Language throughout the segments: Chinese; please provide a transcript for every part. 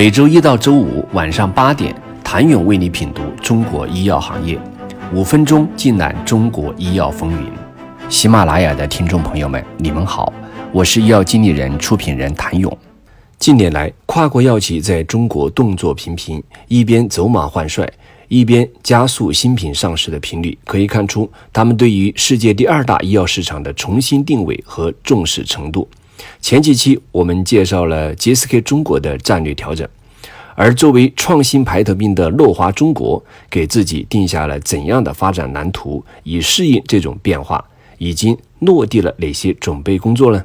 每周一到周五晚上八点，谭勇为你品读中国医药行业，五分钟尽览中国医药风云。喜马拉雅的听众朋友们，你们好，我是医药经理人、出品人谭勇。近年来，跨国药企在中国动作频频，一边走马换帅，一边加速新品上市的频率，可以看出他们对于世界第二大医药市场的重新定位和重视程度。前几期我们介绍了 GSK 中国的战略调整，而作为创新排头兵的诺华中国，给自己定下了怎样的发展蓝图，以适应这种变化，已经落地了哪些准备工作呢？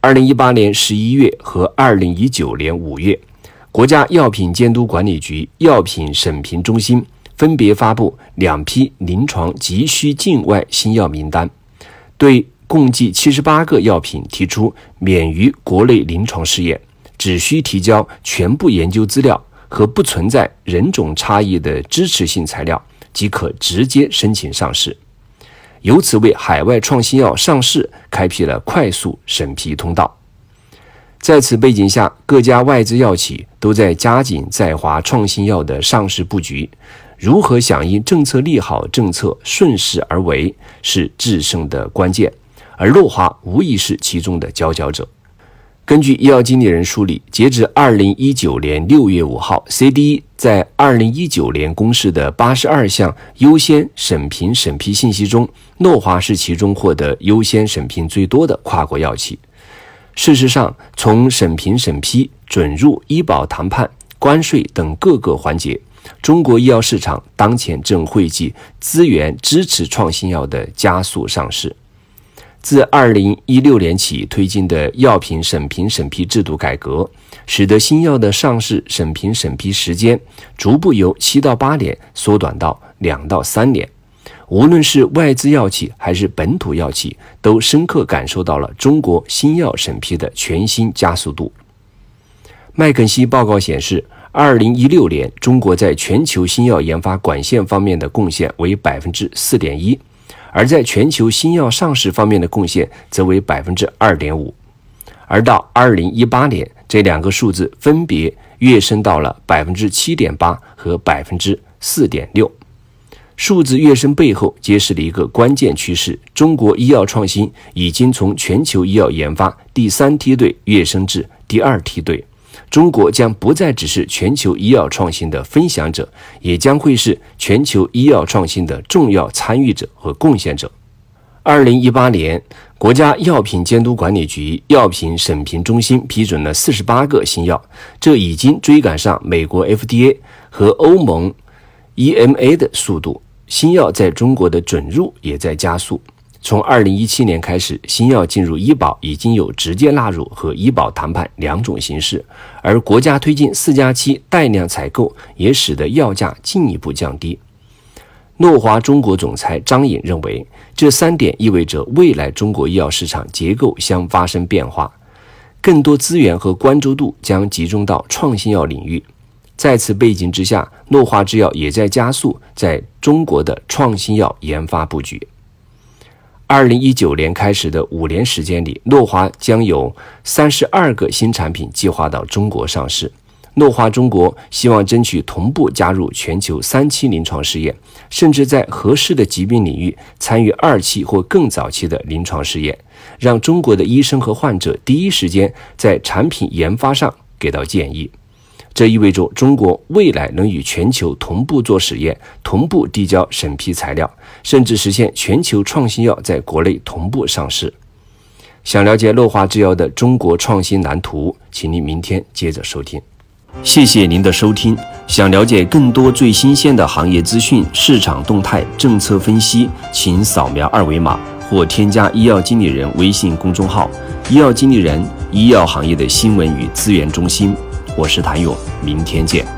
二零一八年十一月和二零一九年五月，国家药品监督管理局药品审评中心分别发布两批临床急需境外新药名单，对共计七十八个药品提出免于国内临床试验，只需提交全部研究资料和不存在人种差异的支持性材料，即可直接申请上市。由此为海外创新药上市开辟了快速审批通道。在此背景下，各家外资药企都在加紧在华创新药的上市布局。如何响应政策利好，政策顺势而为，是制胜的关键。而诺华无疑是其中的佼佼者。根据医药经理人梳理，截至二零一九年六月五号，CDE 在二零一九年公示的八十二项优先审评审批信息中，诺华是其中获得优先审评最多的跨国药企。事实上，从审评审批、准入、医保谈判、关税等各个环节，中国医药市场当前正汇集资源支持创新药的加速上市。自二零一六年起推进的药品审评审批制度改革，使得新药的上市审评审批时间逐步由七到八年缩短到两到三年。无论是外资药企还是本土药企，都深刻感受到了中国新药审批的全新加速度。麦肯锡报告显示，二零一六年中国在全球新药研发管线方面的贡献为百分之四点一。而在全球新药上市方面的贡献则为百分之二点五，而到二零一八年，这两个数字分别跃升到了百分之七点八和百分之四点六。数字跃升背后揭示了一个关键趋势：中国医药创新已经从全球医药研发第三梯队跃升至第二梯队。中国将不再只是全球医药创新的分享者，也将会是全球医药创新的重要参与者和贡献者。二零一八年，国家药品监督管理局药品审评中心批准了四十八个新药，这已经追赶上美国 FDA 和欧盟 EMA 的速度。新药在中国的准入也在加速。从二零一七年开始，新药进入医保已经有直接纳入和医保谈判两种形式，而国家推进“四加七”带量采购，也使得药价进一步降低。诺华中国总裁张颖认为，这三点意味着未来中国医药市场结构将发生变化，更多资源和关注度将集中到创新药领域。在此背景之下，诺华制药也在加速在中国的创新药研发布局。二零一九年开始的五年时间里，诺华将有三十二个新产品计划到中国上市。诺华中国希望争取同步加入全球三期临床试验，甚至在合适的疾病领域参与二期或更早期的临床试验，让中国的医生和患者第一时间在产品研发上给到建议。这意味着中国未来能与全球同步做实验，同步递交审批材料，甚至实现全球创新药在国内同步上市。想了解诺华制药的中国创新蓝图，请您明天接着收听。谢谢您的收听。想了解更多最新鲜的行业资讯、市场动态、政策分析，请扫描二维码或添加医药经理人微信公众号“医药经理人”——医药行业的新闻与资源中心。我是谭勇，明天见。